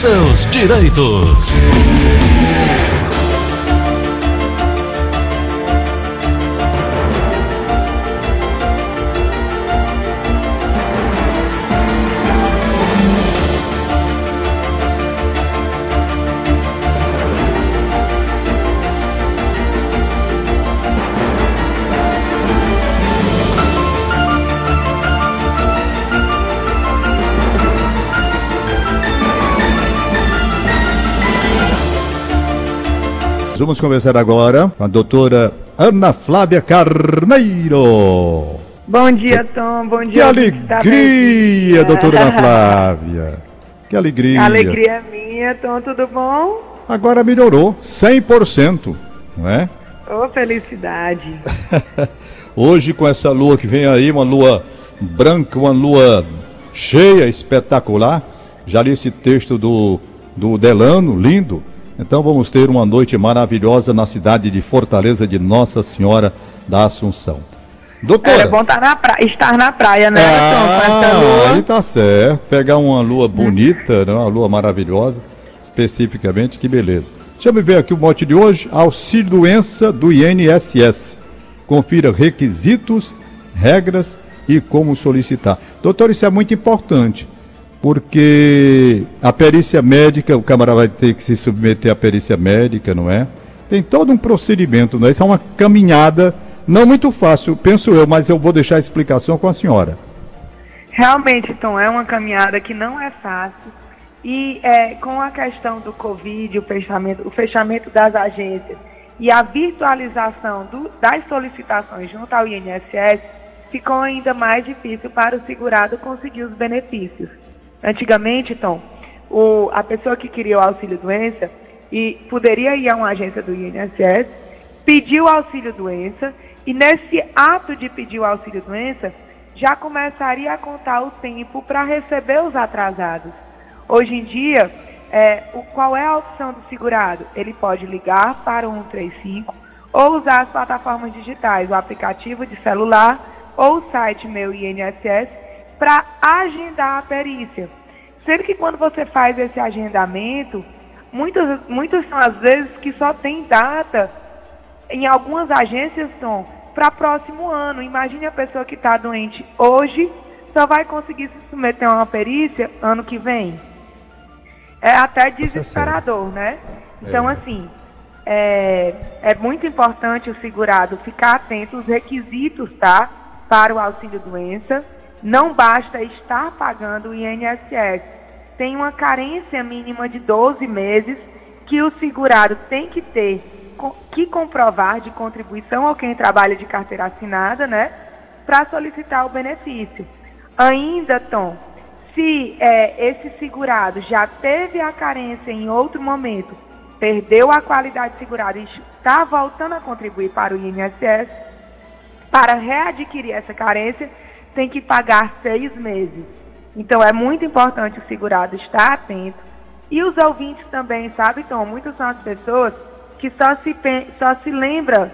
seus direitos. Vamos conversar agora com a doutora Ana Flávia Carneiro. Bom dia, Tom. Bom dia. Que alegria, doutora Ana Flávia. Que alegria. Alegria minha, Tom. Tudo bom? Agora melhorou, 100%, não é? Ô, oh, felicidade. Hoje, com essa lua que vem aí, uma lua branca, uma lua cheia, espetacular. Já li esse texto do, do Delano, lindo. Então vamos ter uma noite maravilhosa na cidade de Fortaleza de Nossa Senhora da Assunção. Doutora. É bom estar tá na, praia, estar na praia, né? Ah, aí tá certo. Pegar uma lua bonita, né? uma lua maravilhosa, especificamente, que beleza. Deixa eu ver aqui o mote de hoje: auxílio doença do INSS. Confira requisitos, regras e como solicitar. Doutor, isso é muito importante porque a perícia médica, o camarada vai ter que se submeter à perícia médica, não é? Tem todo um procedimento, não é? Isso é uma caminhada não muito fácil, penso eu, mas eu vou deixar a explicação com a senhora. Realmente, Tom, é uma caminhada que não é fácil. E é, com a questão do Covid, o fechamento, o fechamento das agências e a virtualização do, das solicitações junto ao INSS, ficou ainda mais difícil para o segurado conseguir os benefícios. Antigamente, então, o, a pessoa que queria o auxílio-doença e poderia ir a uma agência do INSS, pedir o auxílio-doença e nesse ato de pedir o auxílio-doença, já começaria a contar o tempo para receber os atrasados. Hoje em dia, é, o, qual é a opção do segurado? Ele pode ligar para o 135 ou usar as plataformas digitais, o aplicativo de celular ou o site Meu INSS para agendar a perícia. Sendo que quando você faz esse agendamento, muitas, muitas são as vezes que só tem data, em algumas agências são para próximo ano. Imagine a pessoa que está doente hoje, só vai conseguir se submeter a uma perícia ano que vem. É até é desesperador, né? Então, é. assim, é, é muito importante o segurado ficar atento aos requisitos, tá? Para o auxílio-doença não basta estar pagando o INSS. Tem uma carência mínima de 12 meses que o segurado tem que ter que comprovar de contribuição ao quem trabalha de carteira assinada, né? Para solicitar o benefício. Ainda, Tom, se é, esse segurado já teve a carência em outro momento, perdeu a qualidade segurada e está voltando a contribuir para o INSS, para readquirir essa carência, tem que pagar seis meses. Então é muito importante o segurado estar atento. E os ouvintes também, sabe, então, muitas são as pessoas que só se, só se lembra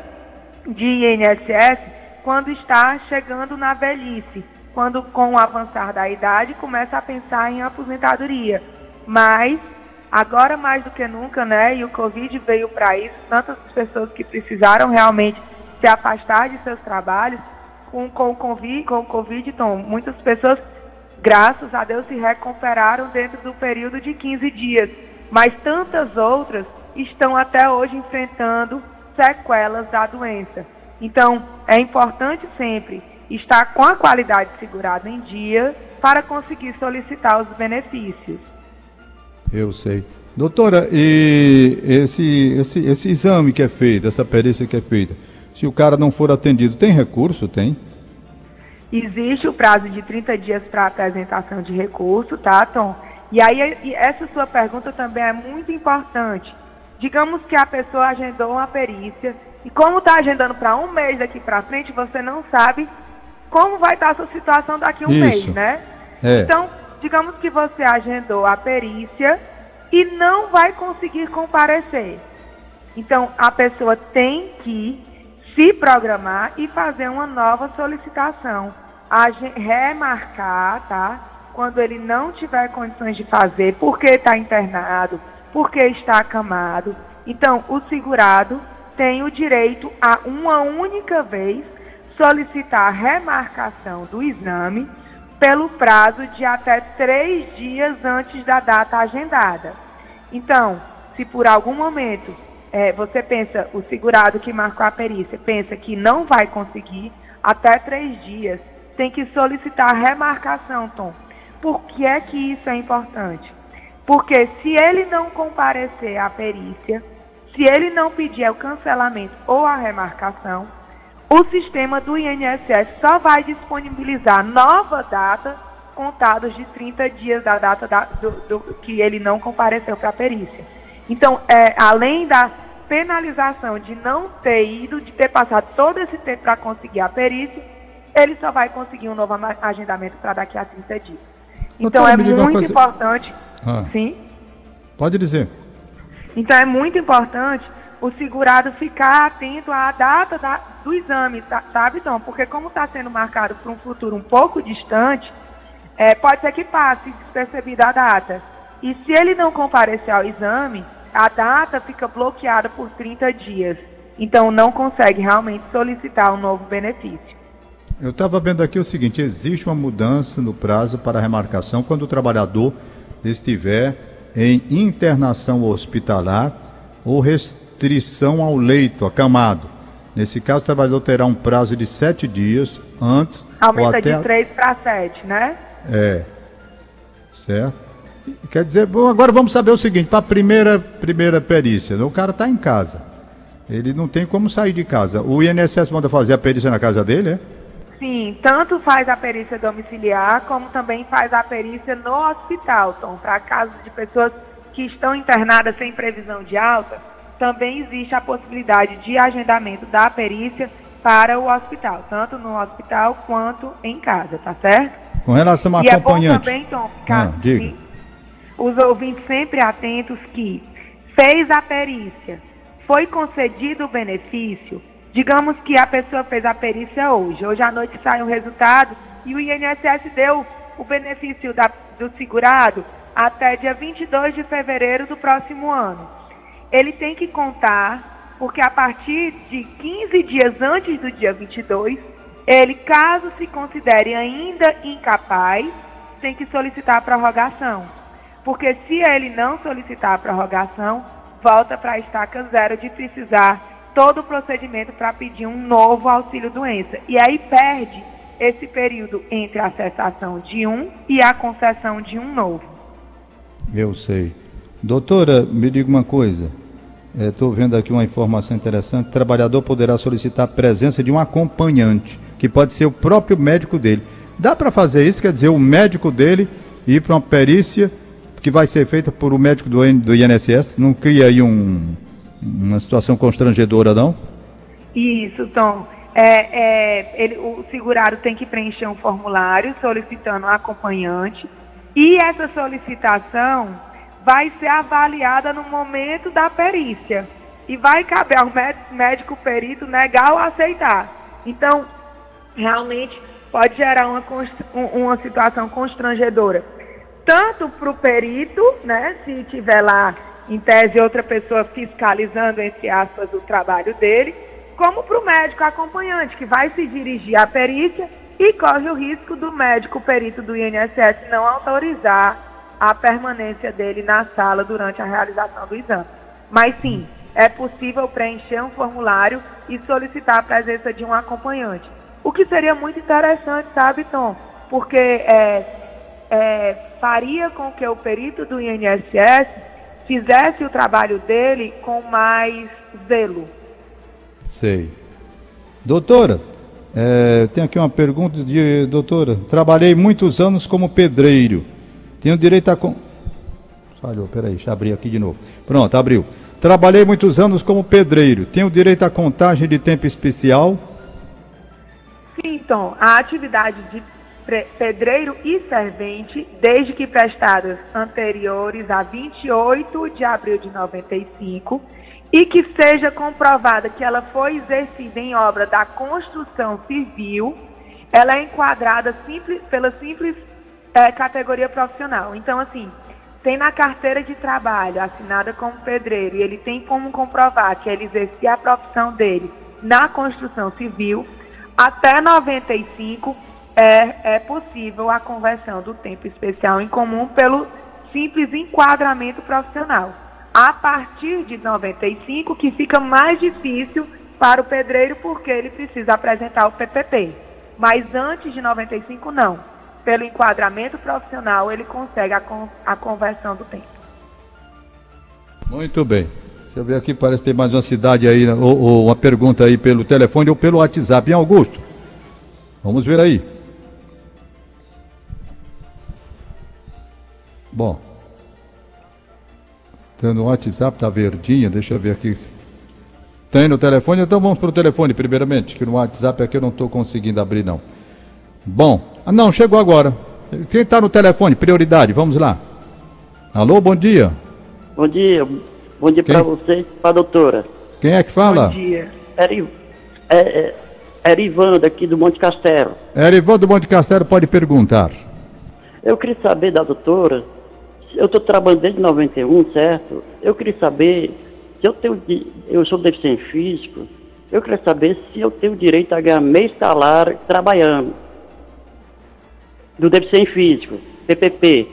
de INSS quando está chegando na velhice, quando com o avançar da idade começa a pensar em aposentadoria. Mas agora mais do que nunca, né? E o Covid veio para isso, tantas pessoas que precisaram realmente se afastar de seus trabalhos, com, com, COVID, com Covid, então, muitas pessoas, graças a Deus, se recuperaram dentro do período de 15 dias. Mas tantas outras estão até hoje enfrentando sequelas da doença. Então, é importante sempre estar com a qualidade segurada em dia para conseguir solicitar os benefícios. Eu sei. Doutora, e esse, esse, esse exame que é feito, essa perícia que é feita, se o cara não for atendido, tem recurso? Tem? Existe o prazo de 30 dias para apresentação de recurso, tá, Tom? E aí, essa sua pergunta também é muito importante. Digamos que a pessoa agendou uma perícia e como está agendando para um mês daqui para frente, você não sabe como vai estar tá a sua situação daqui a um Isso. mês, né? É. Então, digamos que você agendou a perícia e não vai conseguir comparecer. Então, a pessoa tem que se programar e fazer uma nova solicitação, remarcar, tá? quando ele não tiver condições de fazer, porque está internado, porque está acamado. Então, o segurado tem o direito a uma única vez solicitar a remarcação do exame pelo prazo de até três dias antes da data agendada. Então, se por algum momento é, você pensa, o segurado que marcou a perícia pensa que não vai conseguir, até três dias, tem que solicitar a remarcação, Tom. Por que é que isso é importante? Porque se ele não comparecer à perícia, se ele não pedir o cancelamento ou a remarcação, o sistema do INSS só vai disponibilizar nova data contados de 30 dias da data da, do, do, que ele não compareceu para a perícia. Então, é, além da penalização de não ter ido, de ter passado todo esse tempo para conseguir a perícia, ele só vai conseguir um novo agendamento para daqui a 30 dias. Então, é muito coisa... importante. Ah. Sim? Pode dizer. Então, é muito importante o segurado ficar atento à data da, do exame, tá, sabe, Tom? Porque como está sendo marcado para um futuro um pouco distante, é, pode ser que passe despercebida a data. E se ele não comparecer ao exame, a data fica bloqueada por 30 dias. Então não consegue realmente solicitar um novo benefício. Eu estava vendo aqui o seguinte: existe uma mudança no prazo para remarcação quando o trabalhador estiver em internação hospitalar ou restrição ao leito, acamado. Nesse caso, o trabalhador terá um prazo de sete dias antes. Aumenta ou até... de três para sete, né? É. Certo? Quer dizer, bom, agora vamos saber o seguinte, para a primeira, primeira perícia, o cara está em casa. Ele não tem como sair de casa. O INSS manda fazer a perícia na casa dele, é? Sim, tanto faz a perícia domiciliar, como também faz a perícia no hospital, Tom. Para casos de pessoas que estão internadas sem previsão de alta, também existe a possibilidade de agendamento da perícia para o hospital, tanto no hospital quanto em casa, tá certo? Com relação a e acompanhante. É bom também, Tom, ficar ah, diga os ouvintes sempre atentos que fez a perícia, foi concedido o benefício, digamos que a pessoa fez a perícia hoje, hoje à noite sai o resultado e o INSS deu o benefício da, do segurado até dia 22 de fevereiro do próximo ano. Ele tem que contar, porque a partir de 15 dias antes do dia 22, ele, caso se considere ainda incapaz, tem que solicitar a prorrogação porque se ele não solicitar a prorrogação, volta para a estaca zero de precisar todo o procedimento para pedir um novo auxílio-doença. E aí perde esse período entre a cessação de um e a concessão de um novo. Eu sei. Doutora, me diga uma coisa. Estou é, vendo aqui uma informação interessante. O trabalhador poderá solicitar a presença de um acompanhante, que pode ser o próprio médico dele. Dá para fazer isso? Quer dizer, o médico dele ir para uma perícia que vai ser feita por o médico do, do INSS? Não cria aí um, uma situação constrangedora, não? Isso, Tom. É, é, ele, o segurado tem que preencher um formulário solicitando um acompanhante e essa solicitação vai ser avaliada no momento da perícia e vai caber ao médico perito negar ou aceitar. Então, realmente pode gerar uma, uma situação constrangedora tanto para o perito, né, se tiver lá, em tese, outra pessoa fiscalizando, entre aspas, o trabalho dele, como para o médico acompanhante, que vai se dirigir à perícia e corre o risco do médico perito do INSS não autorizar a permanência dele na sala durante a realização do exame. Mas sim, é possível preencher um formulário e solicitar a presença de um acompanhante. O que seria muito interessante, sabe, Tom? Porque é, é, faria com que o perito do INSS fizesse o trabalho dele com mais zelo. Sei. Doutora, é, tem aqui uma pergunta de doutora. Trabalhei muitos anos como pedreiro. Tenho direito a. Falhou, peraí, deixa eu abrir aqui de novo. Pronto, abriu. Trabalhei muitos anos como pedreiro. Tenho direito à contagem de tempo especial? Sim, então, a atividade de pedreiro e servente, desde que prestadas anteriores a 28 de abril de 95, e que seja comprovada que ela foi exercida em obra da construção civil, ela é enquadrada simples, pela simples é, categoria profissional. Então, assim, tem na carteira de trabalho assinada como pedreiro e ele tem como comprovar que ele exercia a profissão dele na construção civil, até 95 é, é possível a conversão do tempo especial em comum pelo simples enquadramento profissional. A partir de 95 que fica mais difícil para o pedreiro porque ele precisa apresentar o PPP. Mas antes de 95 não. Pelo enquadramento profissional ele consegue a, con a conversão do tempo. Muito bem. Deixa eu ver aqui, parece tem mais uma cidade aí, ou, ou uma pergunta aí pelo telefone ou pelo WhatsApp. Em Augusto. Vamos ver aí. Bom. Tem no WhatsApp, tá verdinha, deixa eu ver aqui. Tem no telefone? Então vamos para o telefone, primeiramente, que no WhatsApp aqui eu não estou conseguindo abrir, não. Bom, ah, não, chegou agora. Quem está no telefone? Prioridade, vamos lá. Alô, bom dia. Bom dia. Bom dia para você e para a doutora. Quem é que fala? Bom dia. Eri, é, é, Erivan, daqui do Monte Castelo. Erivan do Monte Castelo pode perguntar. Eu queria saber da doutora eu estou trabalhando desde 91, certo? Eu queria saber se eu tenho. Eu sou deficiente físico, eu queria saber se eu tenho direito a ganhar meio salário trabalhando. Do deficiente físico, PPP.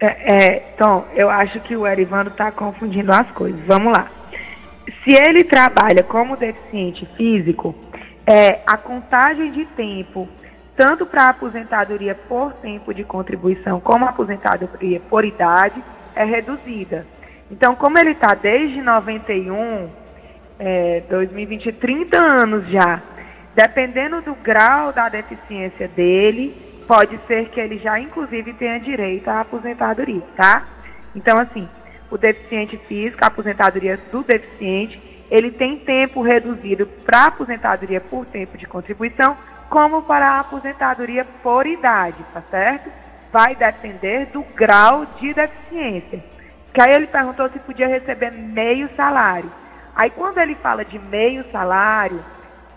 É, é, Tom, eu acho que o Erivando está confundindo as coisas. Vamos lá. Se ele trabalha como deficiente físico, é, a contagem de tempo tanto para a aposentadoria por tempo de contribuição como aposentadoria por idade, é reduzida. Então, como ele está desde 91, é, 2020, 30 anos já, dependendo do grau da deficiência dele, pode ser que ele já, inclusive, tenha direito à aposentadoria, tá? Então, assim, o deficiente físico, a aposentadoria do deficiente, ele tem tempo reduzido para aposentadoria por tempo de contribuição, como para a aposentadoria por idade, tá certo? Vai depender do grau de deficiência. Que aí ele perguntou se podia receber meio salário. Aí quando ele fala de meio salário,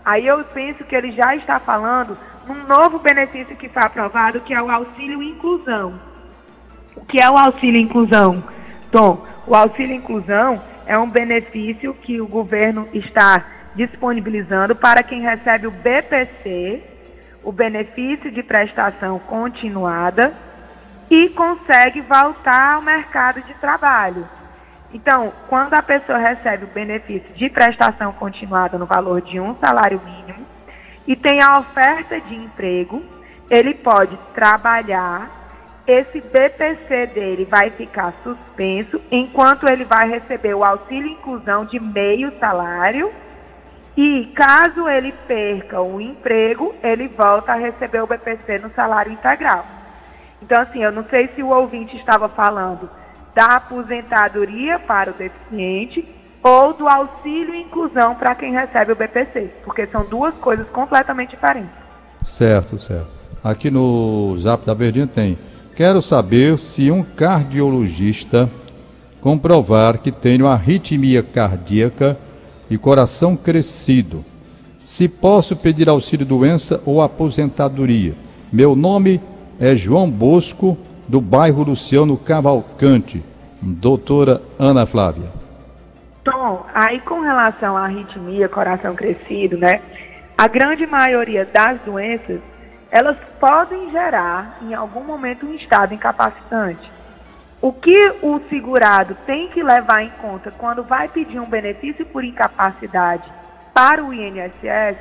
aí eu penso que ele já está falando num novo benefício que foi aprovado, que é o auxílio inclusão. O que é o auxílio inclusão? Tom, o auxílio inclusão é um benefício que o governo está disponibilizando para quem recebe o BPC, o benefício de prestação continuada, e consegue voltar ao mercado de trabalho. Então, quando a pessoa recebe o benefício de prestação continuada no valor de um salário mínimo e tem a oferta de emprego, ele pode trabalhar. Esse BPC dele vai ficar suspenso enquanto ele vai receber o auxílio inclusão de meio salário e caso ele perca o emprego, ele volta a receber o BPC no salário integral. Então, assim, eu não sei se o ouvinte estava falando da aposentadoria para o deficiente ou do auxílio inclusão para quem recebe o BPC, porque são duas coisas completamente diferentes. Certo, certo. Aqui no Zap da Verdinha tem. Quero saber se um cardiologista comprovar que tenho arritmia cardíaca e coração crescido. Se posso pedir auxílio doença ou aposentadoria. Meu nome é João Bosco, do bairro Luciano Cavalcante. Doutora Ana Flávia. Tom, aí com relação à arritmia, coração crescido, né? A grande maioria das doenças, elas podem gerar em algum momento um estado incapacitante. O que o segurado tem que levar em conta quando vai pedir um benefício por incapacidade para o INSS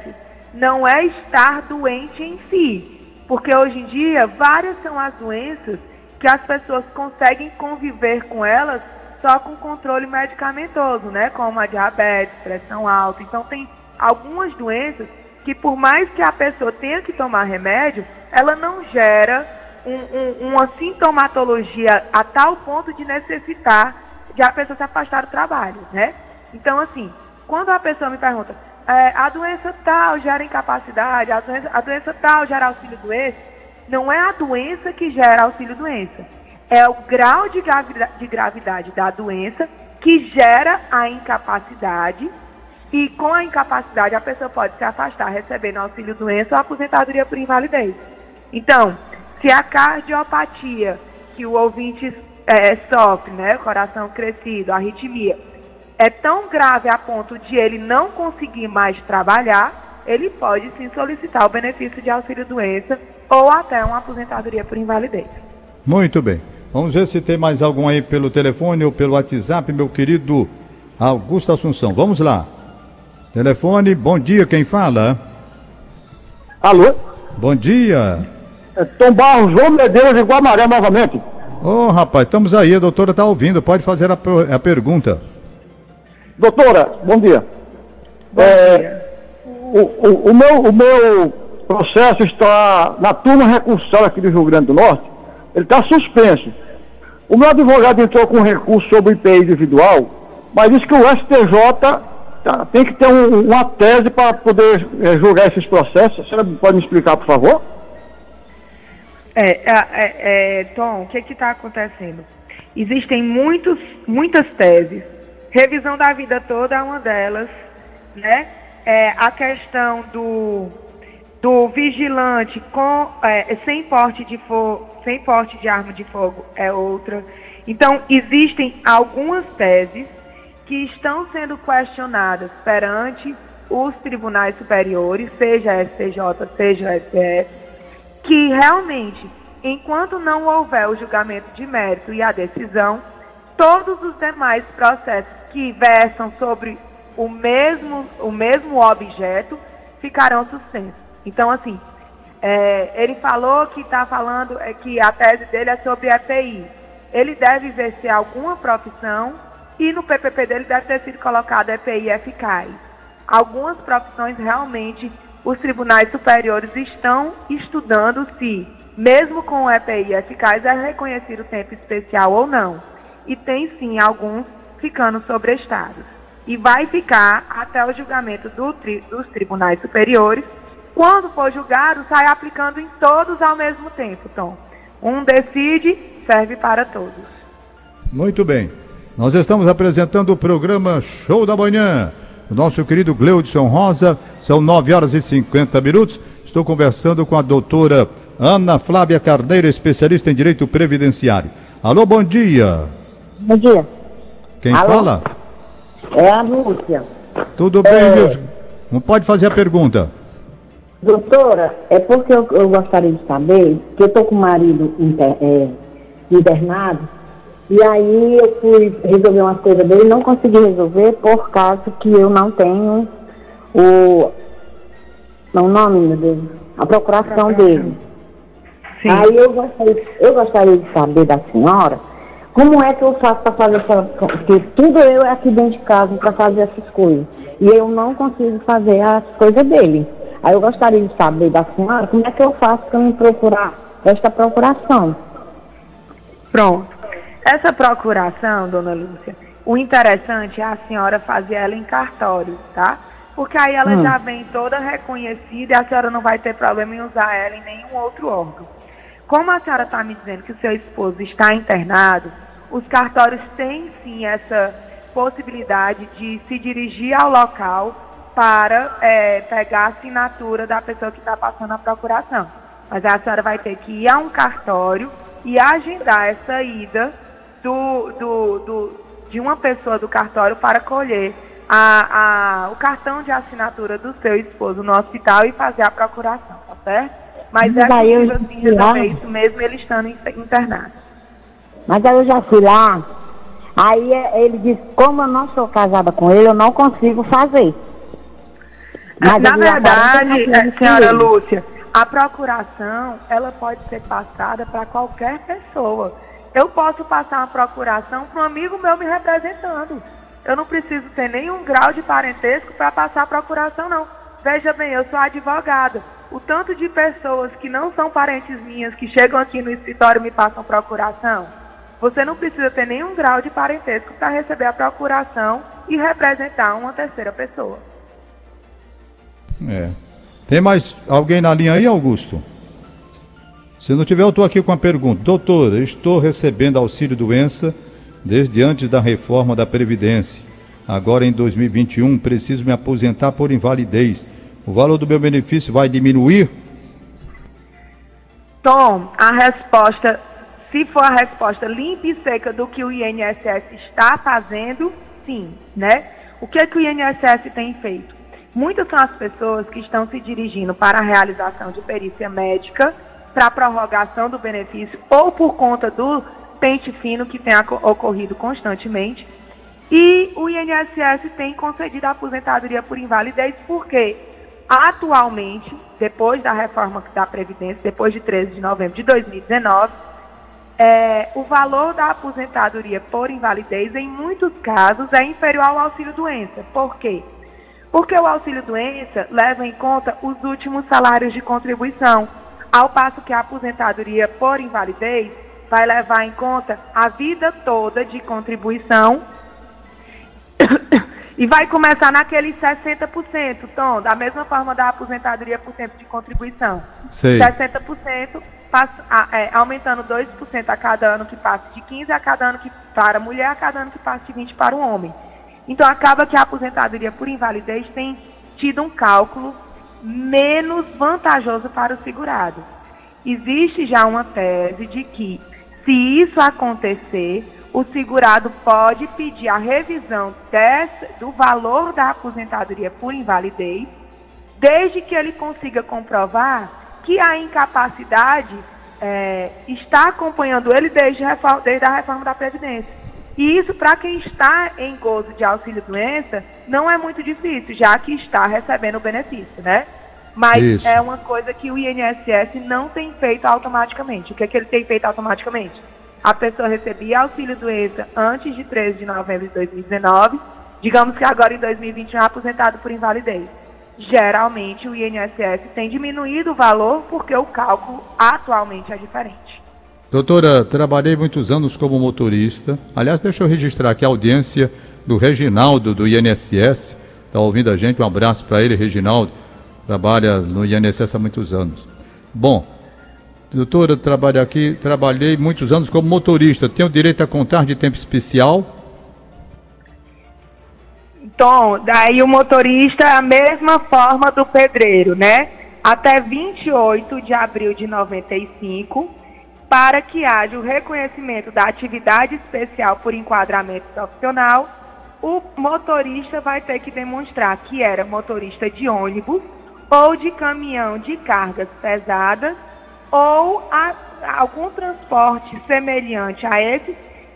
não é estar doente em si, porque hoje em dia várias são as doenças que as pessoas conseguem conviver com elas só com controle medicamentoso, né? Como a diabetes, pressão alta. Então tem algumas doenças que por mais que a pessoa tenha que tomar remédio, ela não gera um, um, uma sintomatologia a tal ponto de necessitar de a pessoa se afastar do trabalho, né? Então, assim, quando a pessoa me pergunta, é, a doença tal gera incapacidade, a doença, a doença tal gera auxílio-doença, não é a doença que gera auxílio-doença, é o grau de gravidade, de gravidade da doença que gera a incapacidade E com a incapacidade, a pessoa pode se afastar recebendo auxílio doença ou aposentadoria por invalidez. Então, se a cardiopatia que o ouvinte é, sofre, né, coração crescido, arritmia, é tão grave a ponto de ele não conseguir mais trabalhar, ele pode sim solicitar o benefício de auxílio doença ou até uma aposentadoria por invalidez. Muito bem. Vamos ver se tem mais algum aí pelo telefone ou pelo WhatsApp, meu querido Augusto Assunção. Vamos lá. Telefone, bom dia, quem fala? Alô? Bom dia. É Tom Barros, João Medeiros de Guamaré novamente. Ô, rapaz, estamos aí, a doutora está ouvindo, pode fazer a, a pergunta. Doutora, bom dia. É, o, o, o meu, o meu processo está na turma recursal aqui do Rio Grande do Norte, ele está suspenso. O meu advogado entrou com recurso sobre o IPI individual, mas disse que o STJ tá- tem que ter um- uma tese para poder eh, julgar esses processos. A senhora pode me explicar, por favor? É, é, é, é, Tom, o que está acontecendo? Existem muitos, muitas teses. Revisão da vida toda é uma delas, né? É, a questão do, do vigilante com, é, sem, porte de fo sem porte de arma de fogo é outra. Então, existem algumas teses que estão sendo questionadas perante os tribunais superiores, seja STJ, seja STF, que realmente, enquanto não houver o julgamento de mérito e a decisão, todos os demais processos que versam sobre o mesmo, o mesmo objeto ficarão suspensos. Então, assim, é, ele falou que está falando é, que a tese dele é sobre EPI. Ele deve exercer alguma profissão e no PPP dele deve ter sido colocado EPI eficaz. Algumas profissões realmente os tribunais superiores estão estudando se, mesmo com o EPI eficaz, é reconhecido o tempo especial ou não. E tem sim alguns ficando sobrestados. E vai ficar até o julgamento do tri- dos tribunais superiores. Quando for julgado, sai aplicando em todos ao mesmo tempo, Tom. Um decide, serve para todos. Muito bem. Nós estamos apresentando o programa Show da Manhã. Nosso querido Gleudson Rosa, são 9 horas e 50 minutos. Estou conversando com a doutora Ana Flávia Carneiro, especialista em direito previdenciário. Alô, bom dia. Bom dia. Quem Alô? fala? É a Lúcia. Tudo bem, Nilson? Não pode fazer a pergunta. Doutora, é porque eu, eu gostaria de saber que eu tô com o marido inter- é, internado e aí eu fui resolver umas coisas dele não consegui resolver por causa que eu não tenho o. Não, o nome, meu Deus. A procuração dele. Sim. Aí eu gostaria, eu gostaria de saber da senhora como é que eu faço para fazer essa. Porque tudo eu é aqui dentro de casa para fazer essas coisas. E eu não consigo fazer as coisas dele. Aí eu gostaria de saber da senhora como é que eu faço para me procurar esta procuração. Pronto. Essa procuração, dona Lúcia, o interessante é a senhora fazer ela em cartório, tá? Porque aí ela Hum. já vem toda reconhecida e a senhora não vai ter problema em usar ela em nenhum outro órgão. Como a senhora está me dizendo que o seu esposo está internado, os cartórios têm sim essa possibilidade de se dirigir ao local para eh, pegar a assinatura da pessoa que está passando a procuração. Mas a senhora vai ter que ir a um cartório e agendar essa ida do, do, do- de uma pessoa do cartório para colher a, a- o cartão de assinatura do seu esposo no hospital e fazer a procuração, tá certo? Mas é possível sim resolver isso mesmo ele estando inter- internado. Mas aí eu já fui lá, aí é- ele disse, como eu não sou casada com ele, eu não consigo fazer. Mas Na verdade, eh, senhora. Lúcia, a procuração, ela pode ser passada para qualquer pessoa. Eu posso passar uma procuração para um amigo meu me representando. Eu não preciso ter nenhum grau de parentesco para passar a procuração, não. Veja bem, eu sou advogada. O tanto de pessoas que não são parentes minhas, que chegam aqui no escritório e me passam procuração, você não precisa ter nenhum grau de parentesco para receber a procuração e representar uma terceira pessoa. É. Tem mais alguém na linha aí, Augusto? Se não tiver, eu estou aqui com a pergunta. Doutor, estou recebendo auxílio doença desde antes da reforma da Previdência. agora em 2021, preciso me aposentar por invalidez. O valor do meu benefício vai diminuir? Tom, a resposta, se for a resposta limpa e seca do que o INSS está fazendo, sim, né? O que, é que o INSS tem feito? Muitas são as pessoas que estão se dirigindo para a realização de perícia médica, para a prorrogação do benefício ou por conta do pente fino que tem ocorrido constantemente. E o INSS tem concedido a aposentadoria por invalidez porque atualmente, depois da reforma da Previdência, depois de 13 de novembro de 2019, é, o valor da aposentadoria por invalidez, em muitos casos, é inferior ao auxílio-doença. Por quê? Porque o auxílio-doença leva em conta os últimos salários de contribuição, ao passo que a aposentadoria por invalidez vai levar em conta a vida toda de contribuição e vai começar naqueles 60%, Tom, da mesma forma da aposentadoria por tempo de contribuição. Sei. 60% passa, é, aumentando 2% a cada ano que passa de 15 a cada ano que para a mulher, a cada ano que passa de 20 para o homem. Então acaba que a aposentadoria por invalidez tem tido um cálculo menos vantajoso para o segurado. Existe já uma tese de que, se isso acontecer, o segurado pode pedir a revisão desse, do valor da aposentadoria por invalidez, desde que ele consiga comprovar que a incapacidade é, está acompanhando ele desde, desde a reforma da Previdência. E isso, para quem está em gozo de auxílio-doença, não é muito difícil, já que está recebendo o benefício, né? Mas isso. é uma coisa que o INSS não tem feito automaticamente. O que é que ele tem feito automaticamente? A pessoa recebia auxílio-doença antes de 13 de novembro de 2019, digamos que agora em 2021 é aposentado por invalidez. Geralmente o INSS tem diminuído o valor porque o cálculo atualmente é diferente. Doutora, trabalhei muitos anos como motorista. Aliás, deixa eu registrar aqui a audiência do Reginaldo, do INSS. Está ouvindo a gente? Um abraço para ele, Reginaldo. Trabalha no INSS há muitos anos. Bom, doutora, trabalho aqui, trabalhei muitos anos como motorista. Tenho direito a contar de tempo especial? Tom, daí o motorista é a mesma forma do pedreiro, né? Até 28 de abril de 95 para que haja o reconhecimento da atividade especial por enquadramento profissional, o motorista vai ter que demonstrar que era motorista de ônibus ou de caminhão de cargas pesadas ou a, algum transporte semelhante a esse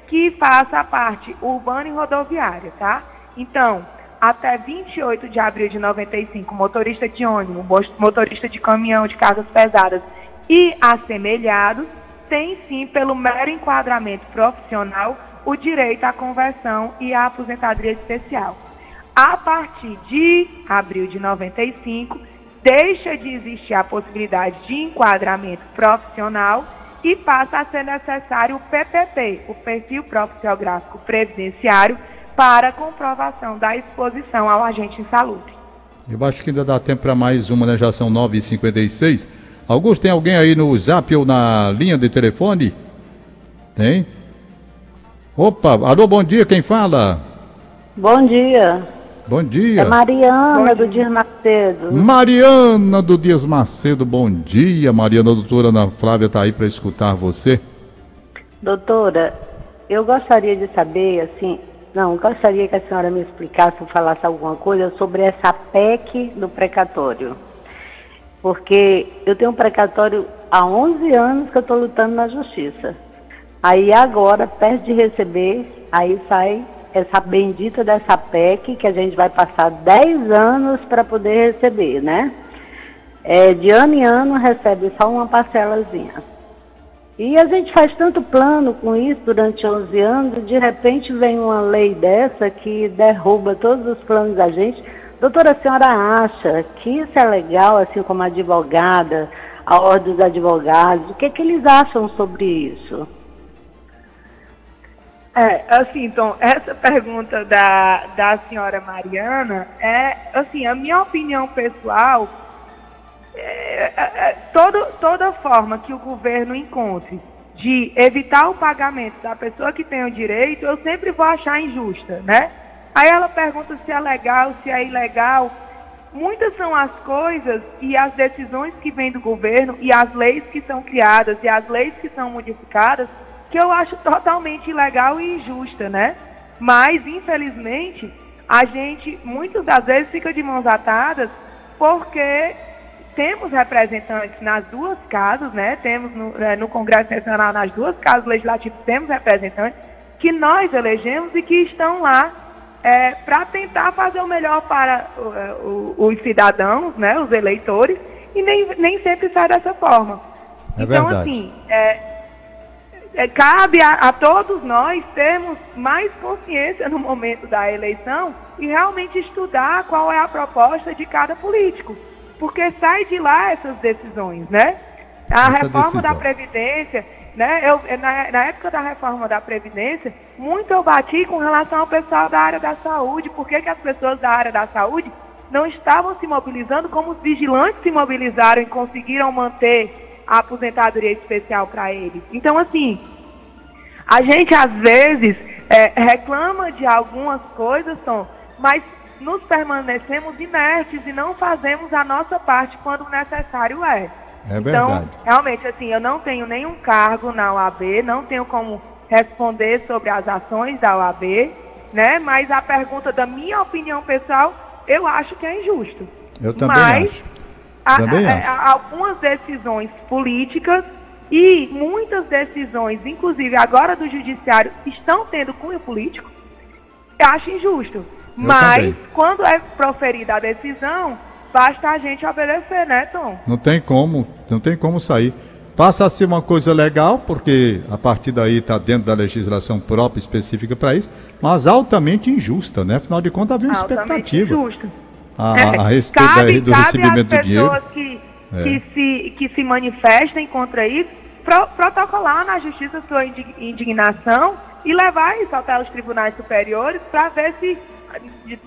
que faça a parte urbana e rodoviária, tá? Então, até 28 de abril de 95, motorista de ônibus, motorista de caminhão de cargas pesadas e assemelhados tem sim, pelo mero enquadramento profissional, o direito à conversão e à aposentadoria especial. A partir de abril de 95, deixa de existir a possibilidade de enquadramento profissional e passa a ser necessário o PPP, o Perfil Profissiográfico Previdenciário, para comprovação da exposição ao agente insalubre. Eu acho que ainda dá tempo para mais uma, né? Já são 9h56. Augusto, tem alguém aí no zap ou na linha de telefone? Tem? Opa, alô, bom dia, quem fala? Bom dia. Bom dia. É Mariana do Dias Macedo. Mariana do Dias Macedo, bom dia. Mariana, doutora Ana Flávia está aí para escutar você. Doutora, eu gostaria de saber, assim, não, gostaria que a senhora me explicasse ou falasse alguma coisa sobre essa PEC do precatório porque eu tenho um precatório há 11 anos que eu estou lutando na justiça. Aí agora, perto de receber, aí sai essa bendita dessa PEC que a gente vai passar 10 anos para poder receber, né? É, de ano em ano recebe só uma parcelazinha. E a gente faz tanto plano com isso durante 11 anos, de repente vem uma lei dessa que derruba todos os planos da gente. Doutora, a senhora acha que isso é legal, assim como advogada, a ordem dos advogados? O que, é que eles acham sobre isso? É, assim, então, essa pergunta da, da senhora Mariana é, assim, a minha opinião pessoal, é, é, é todo, toda forma que o governo encontre de evitar o pagamento da pessoa que tem o direito, eu sempre vou achar injusta, né? Aí ela pergunta se é legal, se é ilegal. Muitas são as coisas e as decisões que vêm do governo e as leis que são criadas e as leis que são modificadas que eu acho totalmente ilegal e injusta, né? Mas, infelizmente, a gente muitas das vezes fica de mãos atadas porque temos representantes nas duas casas, né? Temos no, é, no Congresso Nacional, nas duas casas legislativas, temos representantes que nós elegemos e que estão lá é, para tentar fazer o melhor para o, os cidadãos, né, os eleitores, e nem, nem sempre sai dessa forma. É então, verdade. assim, é, é, cabe a, a todos nós termos mais consciência no momento da eleição e realmente estudar qual é a proposta de cada político. Porque sai de lá essas decisões, né? A Essa reforma da decisão. Previdência, né? Eu, na, na época da reforma da Previdência, muito eu bati com relação ao pessoal da área da saúde. Por que, que as pessoas da área da saúde não estavam se mobilizando como os vigilantes se mobilizaram e conseguiram manter a aposentadoria especial para eles? Então, assim, a gente às vezes é, reclama de algumas coisas, Tom, mas nos permanecemos inertes e não fazemos a nossa parte quando necessário é. É então, verdade. realmente, assim, eu não tenho nenhum cargo na OAB, não tenho como responder sobre as ações da OAB, né? Mas a pergunta da minha opinião pessoal, eu acho que é injusto. Eu também Mas, acho. a- Também a- acho. a- algumas decisões políticas e muitas decisões, inclusive agora do judiciário, estão tendo cunho político. Eu acho injusto. Mas também. quando é proferida a decisão, basta a gente obedecer, né, Tom? Não tem como, não tem como sair. Passa a ser uma coisa legal, porque a partir daí está dentro da legislação própria específica para isso, mas altamente injusta, né? Afinal de contas, havia uma Altamente expectativa injusto. a, É, a respeito cabe, do cabe recebimento do dinheiro. que, É. que, se, que se manifestem contra isso, pro, protocolar na justiça sua indi- indignação e levar isso até os tribunais superiores para ver se,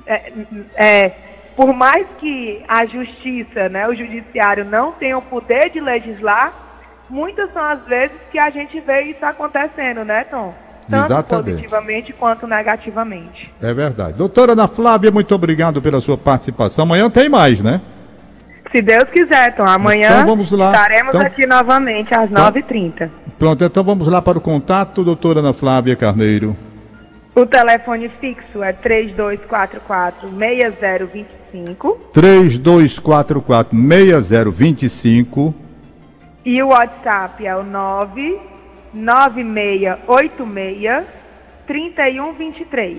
é, é, por mais que a justiça, né, o judiciário não tenha o poder de legislar, muitas são as vezes que a gente vê isso acontecendo, né, Tom? Tanto Exatamente. positivamente quanto negativamente. É verdade. Doutora Ana Flávia, muito obrigado pela sua participação. Amanhã tem mais, né? Se Deus quiser, Tom, amanhã Então estaremos Então- aqui novamente às 9h30. Pronto, então vamos lá para o contato, doutora Ana Flávia Carneiro. O telefone fixo é 3244-6025 3244-6025. e o WhatsApp é o 99686-3123.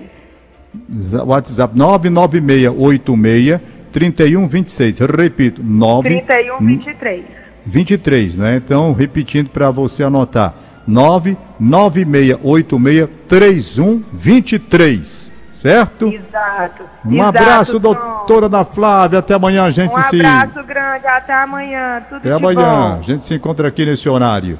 WhatsApp 99686-3126. Repito, 9 3123. 23, né? Então, repetindo para você anotar: 99686-3123. Certo? Exato. Um Exato, abraço, Tom. doutora Ana Flávia. Até amanhã, a gente Um se. abraço grande. Até amanhã. Tudo Até amanhã. bom. A gente se encontra aqui nesse horário.